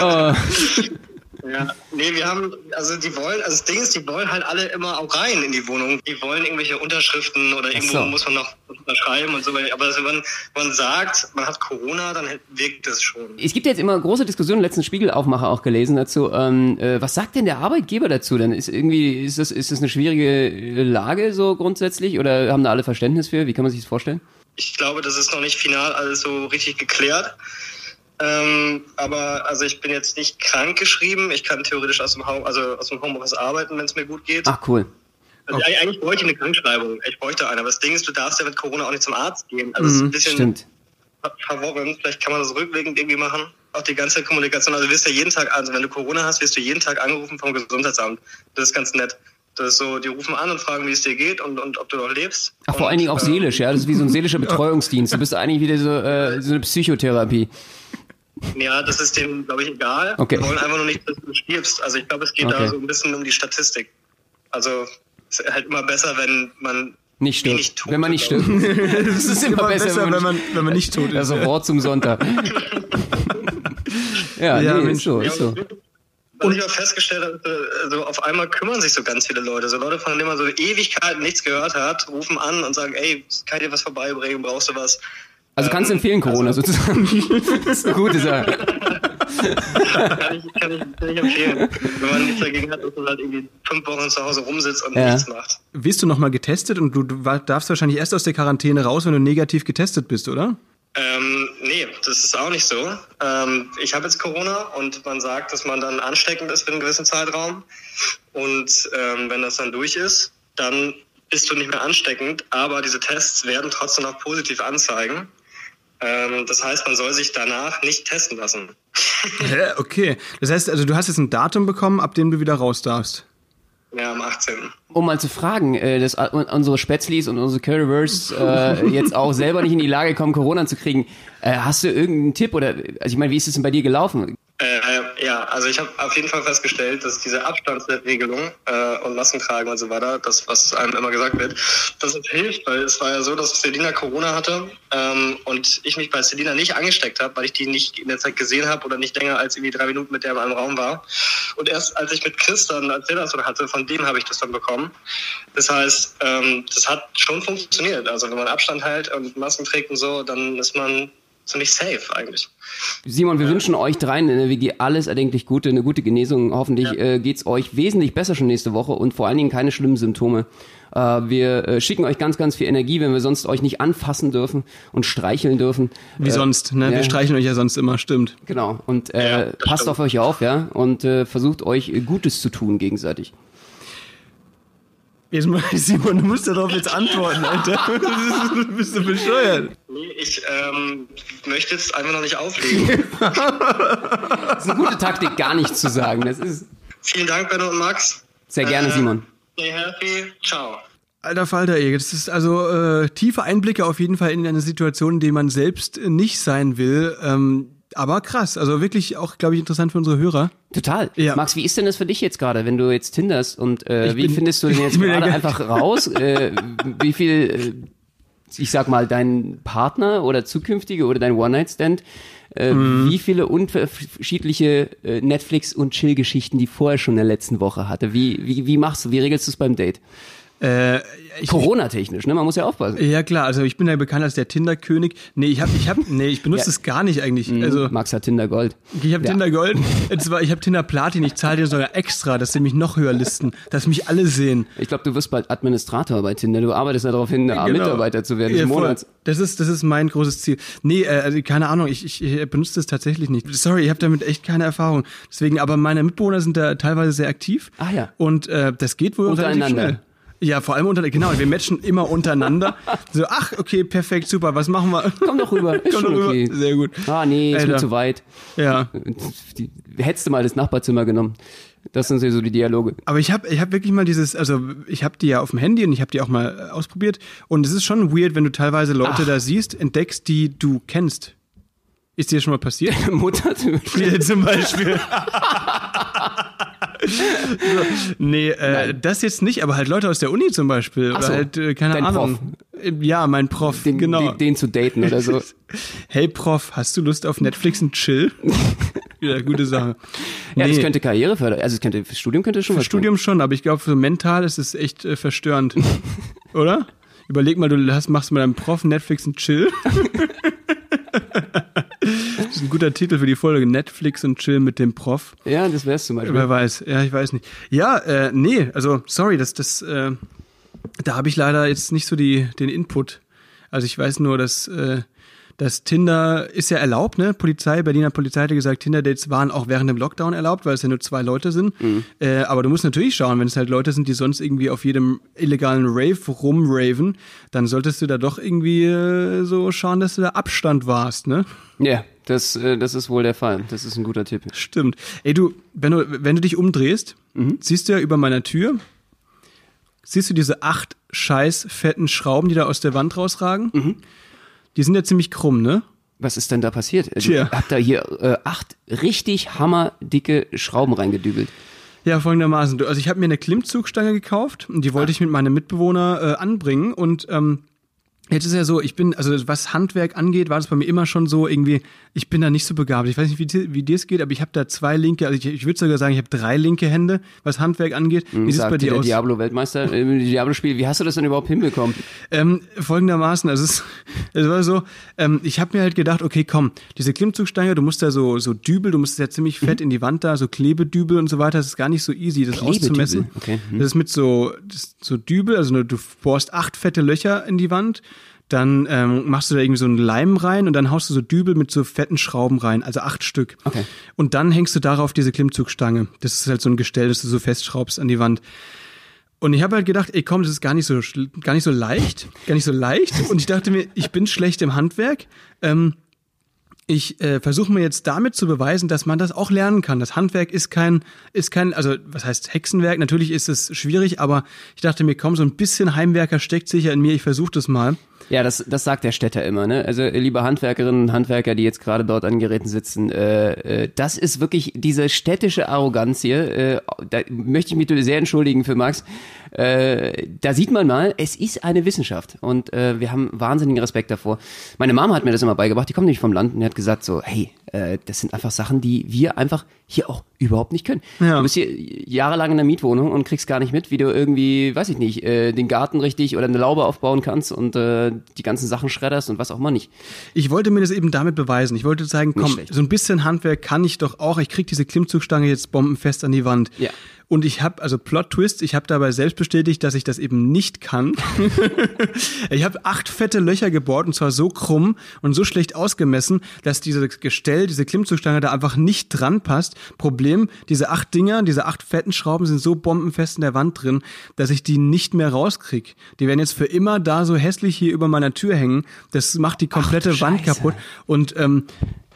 Oh, Ja, nee, wir haben, also die wollen, also das Ding ist, die wollen halt alle immer auch rein in die Wohnung. Die wollen irgendwelche Unterschriften oder irgendwo so. muss man noch unterschreiben und so. Aber also wenn man sagt, man hat Corona, dann wirkt das schon. es gibt jetzt immer große Diskussionen, letzten Spiegelaufmacher auch gelesen dazu. Ähm, äh, was sagt denn der Arbeitgeber dazu? Dann ist irgendwie, ist das, ist das eine schwierige Lage so grundsätzlich oder haben da alle Verständnis für? Wie kann man sich das vorstellen? Ich glaube, das ist noch nicht final alles so richtig geklärt. Ähm, aber also ich bin jetzt nicht krank geschrieben. Ich kann theoretisch aus dem, Home, also aus dem Homeoffice arbeiten, wenn es mir gut geht. Ach cool. Also eig- eigentlich bräuchte ich eine Krankschreibung. Ich bräuchte eine. Aber das Ding ist, du darfst ja mit Corona auch nicht zum Arzt gehen. Also es ist ein bisschen Stimmt. ver- verworren. Vielleicht kann man das rückwirkend irgendwie machen. Auch die ganze Kommunikation. Also du wirst ja jeden Tag, also wenn du Corona hast, wirst du jeden Tag angerufen vom Gesundheitsamt. Das ist ganz nett. Das ist so, die rufen an und fragen, wie es dir geht und, und ob du noch lebst. Ach, vor und, allen Dingen auch äh, seelisch, ja. Das ist wie so ein seelischer Betreuungsdienst. Du bist eigentlich wieder so, äh, so eine Psychotherapie. Ja, das ist denen, glaube ich, egal. Okay. Die wollen einfach nur nicht, dass du stirbst. Also ich glaube, es geht Okay. da so ein bisschen um die Statistik. Also es ist halt immer besser, wenn man Nicht stirbt. Tote, Wenn man nicht stirbt. Das ist immer, Immer besser, besser, wenn man, wenn man nicht tot ist. Also Wort zum Sonntag. ja, Ja, nee, Mensch. ist so, ist so. Was ich auch festgestellt habe, also auf einmal kümmern sich so ganz viele Leute. So Leute, von denen man so Ewigkeiten nichts gehört hat, rufen an und sagen, ey, kann ich dir was vorbeibringen, brauchst du was? Also kannst du empfehlen, Corona sozusagen. das ist eine gute Sache. Kann ich, kann ich, kann ich empfehlen. Wenn man nichts dagegen hat, dass man halt irgendwie fünf Wochen zu Hause rumsitzt und Ja. nichts macht. Wirst du nochmal getestet und du darfst wahrscheinlich erst aus der Quarantäne raus, wenn du negativ getestet bist, oder? Ähm, nee, das ist auch nicht so. Ähm, ich habe jetzt Corona und man sagt, dass man dann ansteckend ist für einen gewissen Zeitraum. Und ähm, wenn das dann durch ist, dann bist du nicht mehr ansteckend, aber diese Tests werden trotzdem noch positiv anzeigen. Ähm, das heißt, man soll sich danach nicht testen lassen. Hä? Okay. Das heißt, also du hast jetzt ein Datum bekommen, ab dem du wieder raus darfst. Ja, am 18. Um mal zu fragen, äh, dass unsere Spätzlis und unsere Currywurst äh, jetzt auch selber nicht in die Lage kommen, Corona zu kriegen. Äh, hast du irgendeinen Tipp oder, also ich meine, wie ist es denn bei dir gelaufen? Äh, ja, also ich habe auf jeden Fall festgestellt, dass diese Abstandsregelung äh, und Maskentragen und so weiter, das, was einem immer gesagt wird, dass es hilft, weil es war ja so, dass Selina Corona hatte ähm, und ich mich bei Selina nicht angesteckt habe, weil ich die nicht in der Zeit gesehen habe oder nicht länger als irgendwie drei Minuten mit der in einem Raum war. Und erst als ich mit Chris dann, so hatte, von dem habe ich das dann bekommen. Das heißt, ähm, das hat schon funktioniert. Also wenn man Abstand hält und Masken trägt und so, dann ist man ziemlich safe eigentlich. Simon, wir wünschen euch dreien in der WG alles erdenklich Gute, eine gute Genesung. Hoffentlich äh, geht's euch wesentlich besser schon nächste Woche und vor allen Dingen keine schlimmen Symptome. Äh, wir äh, schicken euch ganz, ganz viel Energie, wenn wir sonst euch nicht anfassen dürfen und streicheln dürfen. Wie Äh, sonst, ne? ja. Wir streichen euch ja sonst immer, stimmt. Genau. Und äh, Ja, passt stimmt. auf euch auf, ja, und äh, versucht euch Gutes zu tun gegenseitig. Jetzt mal, Simon, du musst darauf jetzt antworten, Alter. Bist du bescheuert? Nee, ich ähm, möchte jetzt einfach noch nicht auflegen. Das ist eine gute Taktik, gar nichts zu sagen. Das ist Vielen Dank, Benno und Max. sehr gerne, Äh, Simon. Stay healthy. Ciao. Alter Falter, ey. Das ist also äh, tiefe Einblicke auf jeden Fall in eine Situation, in der man selbst nicht sein will. Ähm, aber krass, also wirklich auch, glaube ich, interessant für unsere Hörer. Total. Ja. Max, wie ist denn das für dich jetzt gerade, wenn du jetzt tinderst und äh, Ich wie bin- findest du denn jetzt gerade einfach raus? Äh, wie viel, äh, ich sag mal, dein Partner oder zukünftige oder dein One-Night-Stand, äh, Mhm. wie viele unterschiedliche äh, Netflix- und Chill-Geschichten die vorher schon in der letzten Woche hatte? Wie, wie, wie machst du, wie regelst du es beim Date? Äh, Corona-technisch, ne? Man muss ja aufpassen. ja klar, also ich bin ja bekannt als der Tinder-König. Nee, ich habe, ich hab, nee, ich benutze Ja. es gar nicht eigentlich. Also Max hat Tinder Gold. ich habe Ja. Tinder Gold, und zwar ich habe Tinder Platin. Ich zahle dir sogar extra, dass sie mich noch höher listen, dass mich alle sehen. Ich glaube, du wirst bald Administrator bei Tinder. Du arbeitest ja darauf hin, Genau. Mitarbeiter zu werden des Ja, voll. Monats. Das ist, das ist mein großes Ziel. Nee, äh, also keine Ahnung, ich, ich, ich benutze das tatsächlich nicht. Sorry, ich habe damit echt keine Erfahrung. Deswegen, aber meine Mitbewohner sind da teilweise sehr aktiv. Ah, ja. Und äh, das geht wohl relativ Untereinander. schnell. Ja, vor allem unter, genau, wir matchen immer untereinander. So, ach, okay, perfekt, super, was machen wir? Komm doch rüber, ist Komm schon doch rüber. okay. Sehr gut. Ah, nee, ist mir Alter. zu weit. Ja. Die, hättest du mal das Nachbarzimmer genommen. Das sind so die Dialoge. Aber ich habe ich hab wirklich mal dieses, also ich habe die ja auf dem Handy und ich habe die auch mal äh, ausprobiert. Und es ist schon weird, wenn du teilweise Leute Ach. da siehst, entdeckst, die du kennst. Ist dir das schon mal passiert? Mutter zum Beispiel. Zum Beispiel. so, nee, äh, das jetzt nicht, aber halt Leute aus der Uni zum Beispiel. Ach Oder so, halt, äh, keine dein Ahnung. Äh, Ja, mein Prof, Den, genau. den, den zu daten oder so. hey Prof, hast du Lust auf Netflix und Chill? ja, gute Sache. Ja, das Nee, könnte Karriere fördern. Also es könnte, fürs Studium könnte schon für was Studium schon, aber ich glaube, für mental ist es echt äh, verstörend. Oder? Überleg mal, du hast, machst mit deinem Prof Netflix und Chill. Das ist ein guter Titel für die Folge. Netflix und Chill mit dem Prof. Ja, das wär's zum Beispiel. Wer weiß, ja, ich weiß nicht. Ja, äh, nee, also sorry, das, das, äh, da habe ich leider jetzt nicht so die, den Input. Also ich weiß nur, dass, äh, dass Tinder ist ja erlaubt, ne? Polizei, Berliner Polizei hatte gesagt, Tinder-Dates waren auch während dem Lockdown erlaubt, weil es ja nur zwei Leute sind. Äh, aber du musst natürlich schauen, wenn es halt Leute sind, die sonst irgendwie auf jedem illegalen Rave rumraven, dann solltest du da doch irgendwie äh, so schauen, dass du da Abstand warst, ne? Ja, das, äh, das ist wohl der Fall. Das ist ein guter Tipp. Stimmt. Ey, du, wenn du, wenn du dich umdrehst, siehst du ja über meiner Tür, siehst du diese acht scheiß fetten Schrauben, die da aus der Wand rausragen? Die sind ja ziemlich krumm, ne? Was ist denn da passiert? Du Tja. habt da hier äh, acht richtig hammerdicke Schrauben reingedübelt. Ja, folgendermaßen. Also ich habe mir eine Klimmzugstange gekauft und die wollte ich mit meinem Mitbewohner äh, anbringen und ähm, Jetzt ist ja so, ich bin, also was Handwerk angeht, war das bei mir immer schon so irgendwie, ich bin da nicht so begabt. Ich weiß nicht, wie, dir- wie dir es geht, aber ich habe da zwei linke, also ich, ich würde sogar sagen, ich habe drei linke Hände, was Handwerk angeht. Wie sieht es bei dir aus? Diablo-Weltmeister im Diablo-Spiel. Wie hast du das denn überhaupt hinbekommen? Ähm, folgendermaßen, also es, es war so, ähm, ich habe mir halt gedacht, okay, komm, diese Klimmzugstange, du musst da so so Dübel, du musst ja ziemlich fett in die Wand da, so Klebedübel und so weiter, das ist gar nicht so easy, das auszumessen. okay, hm. Das ist mit so das, so Dübel, also du bohrst acht fette Löcher in die Wand, dann ähm, machst du da irgendwie so einen Leim rein und dann haust du so Dübel mit so fetten Schrauben rein, also acht Stück. Okay. Und dann hängst du darauf diese Klimmzugstange. Das ist halt so ein Gestell, das du so festschraubst an die Wand. Und ich habe halt gedacht, ey komm, das ist gar nicht so gar nicht so leicht, gar nicht so leicht. Und ich dachte mir, ich bin schlecht im Handwerk. Ähm, ich äh, versuche mir jetzt damit zu beweisen, dass man das auch lernen kann. Das Handwerk ist kein, ist kein, also was heißt Hexenwerk? Natürlich ist es schwierig, aber ich dachte mir, komm, so ein bisschen Heimwerker steckt sicher in mir. Ich versuche das mal. Ja, das, das sagt der Städter immer, ne? Also, äh, liebe Handwerkerinnen und Handwerker, die jetzt gerade dort an Geräten sitzen, äh, äh, das ist wirklich diese städtische Arroganz hier. Äh, da möchte ich mich sehr entschuldigen für Max. Äh, da sieht man mal, es ist eine Wissenschaft und äh, wir haben wahnsinnigen Respekt davor. Meine Mama hat mir das immer beigebracht, die kommt nicht vom Land und die hat gesagt so, hey, äh, das sind einfach Sachen, die wir einfach hier auch überhaupt nicht können. Ja. Du bist hier jahrelang in der Mietwohnung und kriegst gar nicht mit, wie du irgendwie, weiß ich nicht, äh, den Garten richtig oder eine Laube aufbauen kannst und äh, die ganzen Sachen schredderst und was auch immer nicht. Ich wollte mir das eben damit beweisen. Ich wollte zeigen, komm, so ein bisschen Handwerk kann ich doch auch. Ich krieg diese Klimmzugstange jetzt bombenfest an die Wand. Ja. Und ich habe, also Plot Twist, ich habe dabei selbst bestätigt, dass ich das eben nicht kann. ich habe acht fette Löcher gebohrt und zwar so krumm und so schlecht ausgemessen, dass dieses Gestell, diese Klimmzugstange da einfach nicht dran passt. Problem, diese acht Dinger, diese acht fetten Schrauben sind so bombenfest in der Wand drin, dass ich die nicht mehr rauskrieg. Die werden jetzt für immer da so hässlich hier über meiner Tür hängen. Das macht die komplette du Wand kaputt. Und ähm,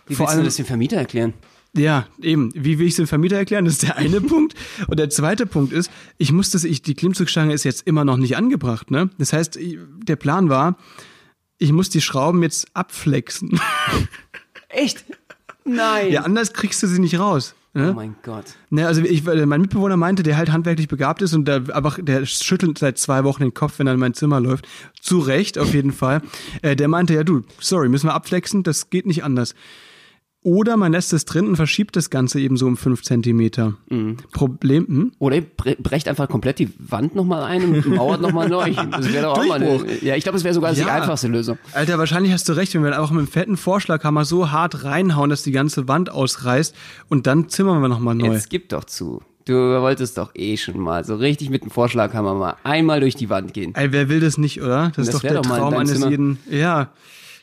Wie vor willst du allem, das dem Vermieter erklären? Ja, eben. Wie will ich es dem Vermieter erklären? Das ist der eine Punkt. Und der zweite Punkt ist, ich muss das, ich, die Klimmzugstange ist jetzt immer noch nicht angebracht, ne? Das heißt, der Plan war, ich muss die Schrauben jetzt abflexen. Echt? Nein. Ja, anders kriegst du sie nicht raus. oh Ne? mein Gott. Ne, also ich, mein Mitbewohner meinte, der halt handwerklich begabt ist und der einfach, der schüttelt seit zwei Wochen den Kopf, wenn er in mein Zimmer läuft. Zu Recht, auf jeden Fall. Äh, der meinte, ja du, sorry, müssen wir abflexen, das geht nicht anders. Oder man lässt es drin und verschiebt das Ganze eben so um fünf Zentimeter. Problem, hm? Oder brecht einfach komplett die Wand nochmal ein und mauert nochmal neu. Das wäre doch auch mal eine, Ja, ich glaube, das wäre sogar die Ja. einfachste Lösung. Alter, wahrscheinlich hast du recht, wenn wir einfach mit einem fetten Vorschlaghammer so hart reinhauen, dass die ganze Wand ausreißt und dann zimmern wir nochmal neu. Jetzt gib doch zu. Du wolltest doch eh schon mal so richtig mit dem Vorschlaghammer mal einmal durch die Wand gehen. Ey, wer will das nicht, oder? Das, ist Das doch wär der doch Traum eines Zimmer. jeden. Ja,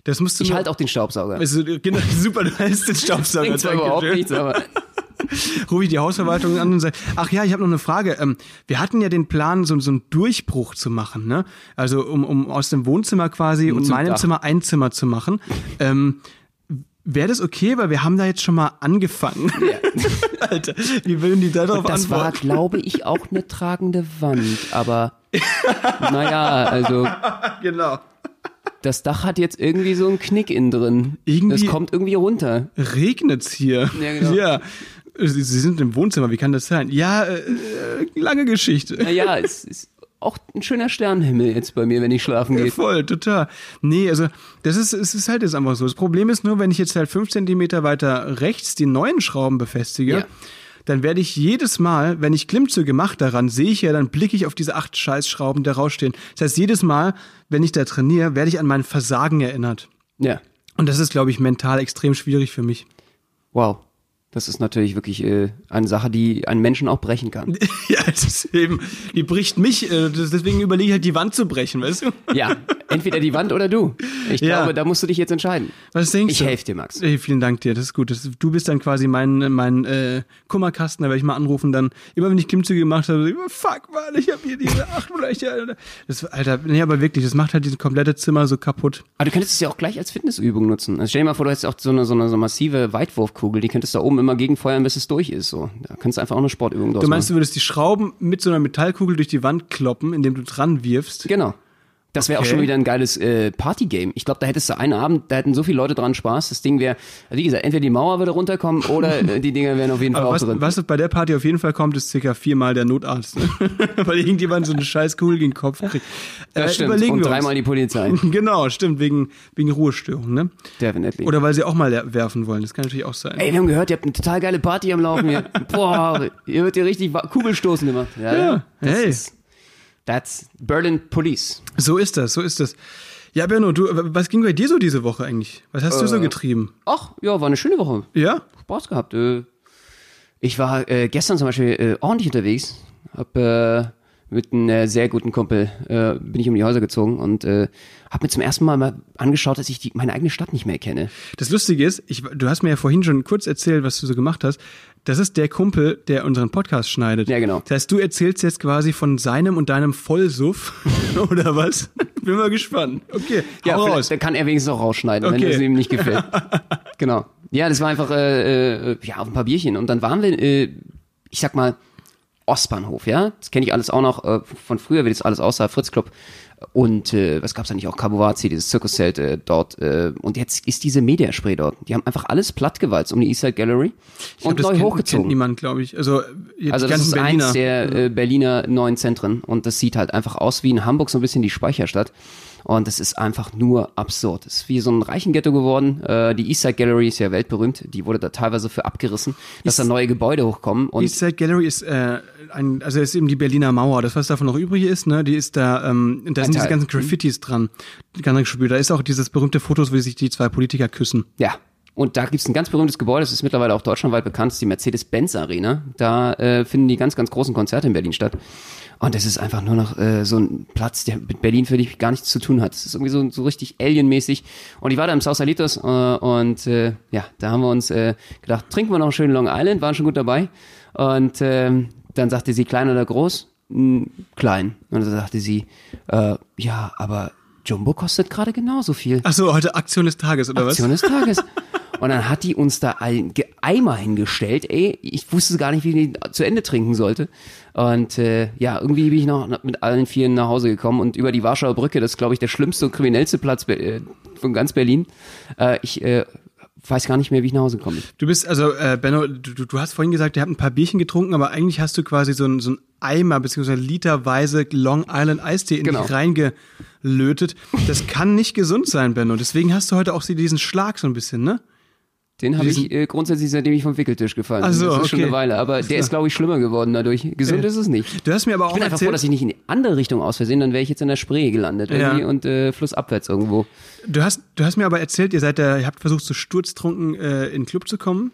das musst du Ich halte auch den Staubsauger. Also, genau, super, du hältst den Staubsauger. Zwar überhaupt Dankeschön. nichts, aber Rufe ich die Hausverwaltung an und sage, ach ja, ich habe noch eine Frage. Ähm, wir hatten ja den Plan, so, so einen Durchbruch zu machen, ne? Also um, um aus dem Wohnzimmer quasi und meinem Dach. Zimmer ein Zimmer zu machen. Ähm, Wäre das okay, weil wir haben da jetzt schon mal angefangen. Alter, wie würden die da drauf das war, antworten? glaube ich, auch eine tragende Wand. Aber naja, also Genau. Das Dach hat jetzt irgendwie so einen Knick innen drin. Irgendwie- Das kommt irgendwie runter. Regnet's hier? Ja, genau. Ja. Sie, Sie sind im Wohnzimmer, wie kann das sein? Ja, äh, äh, lange Geschichte. Naja, es ist auch ein schöner Sternenhimmel jetzt bei mir, wenn ich schlafen gehe. Voll, total. Nee, also das ist, es ist halt jetzt einfach so. Das Problem ist nur, wenn ich jetzt halt fünf Zentimeter weiter rechts die neuen Schrauben befestige, Ja. Dann werde ich jedes Mal, wenn ich Klimmzüge mache daran, sehe ich ja, dann blicke ich auf diese acht Scheißschrauben, die da rausstehen. Das heißt, jedes Mal, wenn ich da trainiere, werde ich an mein Versagen erinnert. Ja. Und das ist, glaube ich, mental extrem schwierig für mich. Wow. Das ist natürlich wirklich äh, eine Sache, die einen Menschen auch brechen kann. ja, es ist eben, die bricht mich, äh, das- deswegen überlege ich halt, die Wand zu brechen, weißt du? Ja, entweder die Wand oder du. Ich Ja. glaube, da musst du dich jetzt entscheiden. Was denkst Ich du? helfe dir, Max. Ey, vielen Dank dir, das ist gut. Das, du bist dann quasi mein, mein äh, Kummerkasten, da werde ich mal anrufen, dann immer wenn ich Klimmzüge gemacht habe, so, fuck man, ich habe hier diese acht Löcher. Das, Alter, nee, aber wirklich, das macht halt dieses komplette Zimmer so kaputt. Aber du könntest es ja auch gleich als Fitnessübung nutzen. Also stell dir mal vor, du hättest auch so eine, so eine so massive Weitwurfkugel, die könntest du da oben immer gegenfeuern, bis es durch ist. So. Da kannst du einfach auch eine Sportübung draus Du meinst, du machen. würdest die Schrauben mit so einer Metallkugel durch die Wand kloppen, indem du dran wirfst? Genau. Das wäre auch Okay. schon wieder ein geiles äh, Partygame. Ich glaube, da hättest du einen Abend, da hätten so viele Leute dran Spaß. Das Ding wäre, wie gesagt, entweder die Mauer würde runterkommen oder äh, die Dinger wären auf jeden Fall Aber auch was, drin. was bei der Party auf jeden Fall kommt, ist circa viermal der Notarzt. ne? Weil irgendjemand so eine scheiß Kugel gegen den Kopf kriegt. Das Äh, stimmt. Überlegen Und wir dreimal die Polizei. uns. Genau, stimmt, wegen, wegen Ruhestörung, ne? Definitely. Oder weil sie auch mal werfen wollen, das kann natürlich auch sein. Ey, wir haben gehört, ihr habt eine total geile Party am Laufen hier. Boah, ihr wird hier richtig Kugelstoßen gemacht. Ja, Ja, Das hey. Ist, that's Berlin Police. So ist das, so ist das. Ja, Berno, du, was ging bei dir so diese Woche eigentlich? Was hast du Äh. so getrieben? Ach, ja, war eine schöne Woche. Ja? Spaß gehabt. Äh, ich war äh, gestern zum Beispiel äh, ordentlich unterwegs. Hab äh, mit einem äh, sehr guten Kumpel äh, bin ich um die Häuser gezogen und äh, habe mir zum ersten Mal mal angeschaut, dass ich die, meine eigene Stadt nicht mehr kenne. Das Lustige ist, ich, du hast mir ja vorhin schon kurz erzählt, was du so gemacht hast. Das ist der Kumpel, der unseren Podcast schneidet. Ja, genau. Das heißt, du erzählst jetzt quasi von seinem und deinem Vollsuff, oder was? Bin mal gespannt. Okay, Ja, hau raus. dann kann er wenigstens auch rausschneiden, wenn Okay. es ihm nicht gefällt. genau. Ja, das war einfach äh, äh, ja auf ein paar Bierchen und dann waren wir, äh, ich sag mal Ostbahnhof, ja, das kenne ich alles auch noch äh, von früher, wie das alles aussah, Fritz Club und äh, was gab's da nicht auch Kabuwazi, dieses Zirkuszelt äh, dort äh, und jetzt ist diese Mediaspray dort. Die haben einfach alles plattgewalzt um die Eastside Gallery Ich glaub, und das neu kennt, hochgezogen. Kennt niemand, glaube ich. Also, Also das ist Berliner. eins der äh, Berliner neuen Zentren und das sieht halt einfach aus wie in Hamburg so ein bisschen die Speicherstadt und das ist einfach nur absurd. Es ist wie so ein Reichenghetto geworden. Äh, die Eastside Gallery ist ja weltberühmt. Die wurde da teilweise für abgerissen, dass da neue Gebäude hochkommen und Eastside Gallery ist äh, ein, also ist eben die Berliner Mauer. Das, was davon noch übrig ist, ne, die ist da, ähm, da sind diese Teil. ganzen Graffitis dran. Die ganzen. Da ist auch dieses berühmte Fotos, wo sich die zwei Politiker küssen. ja. Und da gibt's ein ganz berühmtes Gebäude, das ist mittlerweile auch deutschlandweit bekannt, das ist die Mercedes-Benz Arena. Da äh, finden die ganz, ganz großen Konzerte in Berlin statt. Und das ist einfach nur noch äh, so ein Platz, der mit Berlin für dich gar nichts zu tun hat. Es ist irgendwie so, so richtig alienmäßig. Und ich war da im Sausalitos äh, und äh, ja, da haben wir uns äh, gedacht, trinken wir noch einen schönen Long Island, waren schon gut dabei. Und ähm, dann sagte sie, klein oder groß? Hm, klein. Und dann sagte sie, äh, ja, aber Jumbo kostet gerade genauso viel. Ach so, heute Aktion des Tages, oder Aktion des Tages. Und dann hat die uns da einen Eimer hingestellt, ey. Ich wusste gar nicht, wie ich die zu Ende trinken sollte. Und äh, ja, irgendwie bin ich noch mit allen Vieren nach Hause gekommen und über die Warschauer Brücke, das ist, glaube ich, der schlimmste und kriminellste Platz äh, von ganz Berlin. Äh, ich äh, weiß gar nicht mehr, wie ich nach Hause bin. Du bist, also, äh, Benno, du, du- hast vorhin gesagt, ihr habt ein paar Bierchen getrunken, aber eigentlich hast du quasi so ein, so ein Eimer beziehungsweise literweise Long Island Eistee in Genau. dich reingelötet. Das kann nicht gesund sein, Benno. Deswegen hast du heute auch diesen Schlag so ein bisschen, ne? Den habe ich äh, grundsätzlich, seitdem ich vom Wickeltisch gefallen bin. So, das ist schon okay. eine Weile. Aber der ist, glaube ich, schlimmer geworden dadurch. Gesund ist es nicht. Du hast mir aber Ich auch bin einfach froh, erzählt, dass ich nicht in die andere Richtung aus Versehen, dann wäre ich jetzt in der Spree gelandet irgendwie Ja. und äh, flussabwärts irgendwo. du hast, du hast mir aber erzählt, ihr seid da, ihr habt versucht, so sturztrunken äh, in den Club zu kommen.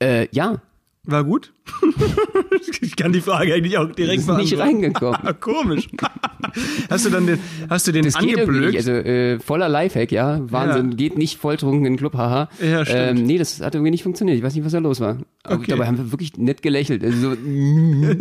Äh, ja, War gut? ich kann die Frage eigentlich auch direkt ist nicht beantworten. reingekommen. Komisch. hast du dann den, hast du den Das angeblökt? nicht. Also äh, voller Lifehack, ja. Wahnsinn. Ja. Geht nicht volltrunken in den Club, haha. Ja, stimmt. Ähm, nee, das hat irgendwie nicht funktioniert. Ich weiß nicht, was da los war. Aber Okay. dabei haben wir wirklich nett gelächelt. Also, so,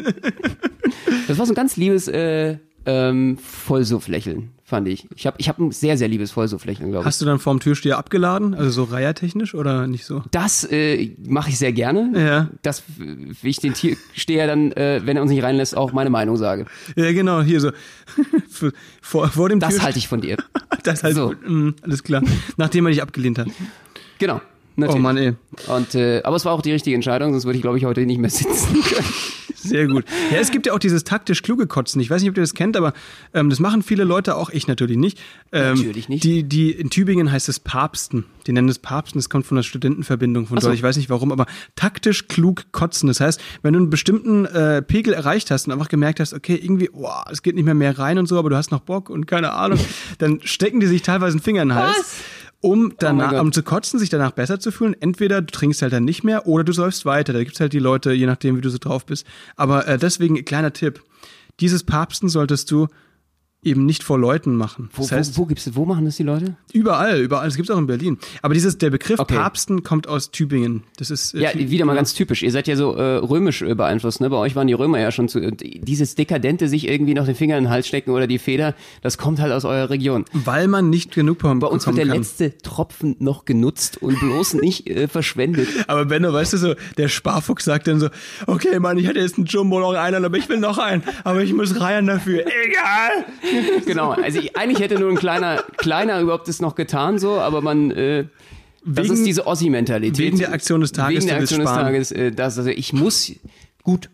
das war so ein ganz liebes äh, ähm, Vollsuff-Lächeln, fand ich. Ich habe ich hab ein sehr, sehr liebes Vollsuff-Lächeln, glaube ich. Hast du dann vorm Türsteher abgeladen? Also so reihertechnisch oder nicht so? Das äh, mache ich sehr gerne. Ja. Dass wie ich den Tiersteher dann, äh, wenn er uns nicht reinlässt, auch meine Meinung sage. Ja, genau, hier so. Vor, vor dem Das Türsteher. halte ich von dir. Das halt, So. mm, alles klar. Nachdem er dich abgelehnt hat. Genau. Oh Natürlich. Mann, ey. Und, äh, aber es war auch die richtige Entscheidung, sonst würde ich, glaube ich, heute nicht mehr sitzen können. Sehr gut. Ja, es gibt ja auch dieses taktisch kluge Kotzen. Ich weiß nicht, ob ihr das kennt, aber ähm, das machen viele Leute, auch ich natürlich nicht. Ähm, Natürlich nicht. Die, die in Tübingen heißt es Papsten. Die nennen es Papsten. Das kommt von der Studentenverbindung von so. dort. Ich weiß nicht warum, aber taktisch klug kotzen. Das heißt, wenn du einen bestimmten äh, Pegel erreicht hast und einfach gemerkt hast, okay, irgendwie, boah, es geht nicht mehr mehr rein und so, aber du hast noch Bock und keine Ahnung, dann stecken die sich teilweise einen Finger in den Hals. Was? Um danach, Gott. um zu kotzen, sich danach besser zu fühlen. Entweder du trinkst halt dann nicht mehr oder du säufst weiter. Da gibt's halt die Leute, je nachdem, wie du so drauf bist. Aber äh, deswegen, kleiner Tipp. Dieses Papsten solltest du eben nicht vor Leuten machen. Wo, Das heißt, wo, wo, gibt's, wo machen das die Leute? überall, überall. Das gibt's auch in Berlin. Aber dieses, der Begriff Okay. Papsten kommt aus Tübingen. Das ist, äh, Ja, Tü- wieder mal ganz typisch. Ihr seid ja so äh, römisch äh, beeinflusst, ne? Bei euch waren die Römer ja schon zu. äh, Dieses dekadente sich irgendwie noch den Finger in den Hals stecken oder die Feder, das kommt halt aus eurer Region. Weil man nicht genug bekommen Bei uns wird der kann. letzte Tropfen noch genutzt und bloß nicht äh, verschwendet. Aber Benno, weißt du so, der Sparfuchs sagt dann so, okay, Mann, ich hätte jetzt einen Jumbo noch einen, aber ich will noch einen, aber ich muss reihen dafür. Egal. Genau. Also ich, eigentlich hätte nur ein kleiner, kleiner überhaupt das noch getan, so, aber man. Äh, das Wegen- ist diese Ossi-Mentalität. wegen der Aktion des Tages, Wegen der Aktion des. Tages. Äh, das, also ich muss. Gut.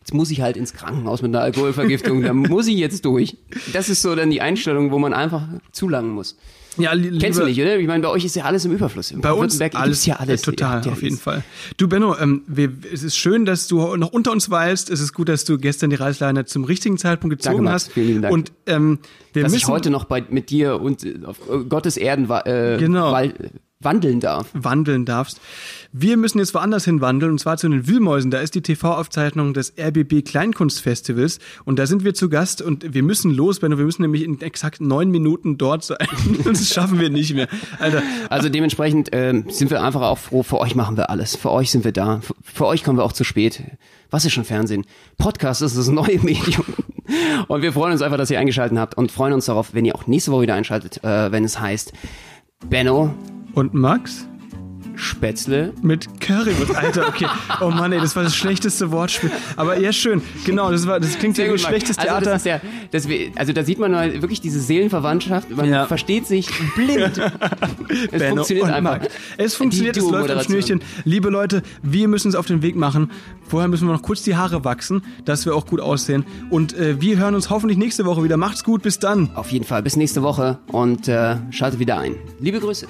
Jetzt muss ich halt ins Krankenhaus mit einer Alkoholvergiftung. da muss ich jetzt durch. Das ist so dann die Einstellung, wo man einfach zulangen muss. Ja, li Kennst du nicht, oder? Ich meine, bei euch ist ja alles im Überfluss. Im Bei uns alles, gibt's ja alles. äh, total, ja auf jeden. Fall. Du Benno, ähm, wir, es ist schön, dass du noch unter uns weilst. Es ist gut, dass du gestern die Reißleine zum richtigen Zeitpunkt gezogen Max. hast. Vielen lieben Dank. Und ähm, wir Dass müssen ich heute noch bei, mit dir und äh, auf äh, Gottes Erden äh, Genau. wal- wandeln darf. wandeln darfst. Wir müssen jetzt woanders hin wandeln und zwar zu den Wühlmäusen. Da ist die TV-Aufzeichnung des RBB Kleinkunstfestivals und da sind wir zu Gast und wir müssen los, Benno. Wir müssen nämlich in exakt neun Minuten dort sein. das schaffen wir nicht mehr. Alter, Also dementsprechend ähm, sind wir einfach auch froh, für euch machen wir alles. Für euch sind wir da. Für, für euch kommen wir auch zu spät. Was ist schon Fernsehen? Podcast ist das neue Medium. Und wir freuen uns einfach, dass ihr eingeschaltet habt und freuen uns darauf, wenn ihr auch nächste Woche wieder einschaltet, äh, wenn es heißt Benno und Max? Spätzle. Mit Currywurst, Alter, okay. Oh Mann, ey, das war das schlechteste Wortspiel. Aber ja, schön. Genau, das war, das klingt ja wie schlechtes also, Theater. das ja, das, wir- also da sieht man mal wirklich diese Seelenverwandtschaft. Man Ja. versteht sich blind. es Benno funktioniert einfach. Es funktioniert, es läuft am. Schnürchen. Liebe Leute, wir müssen uns auf den Weg machen. Vorher müssen wir noch kurz die Haare wachsen, dass wir auch gut aussehen. Und äh, wir hören uns hoffentlich nächste Woche wieder. Macht's gut, bis dann. Auf jeden Fall. Bis nächste Woche und äh, schaltet wieder ein. Liebe Grüße.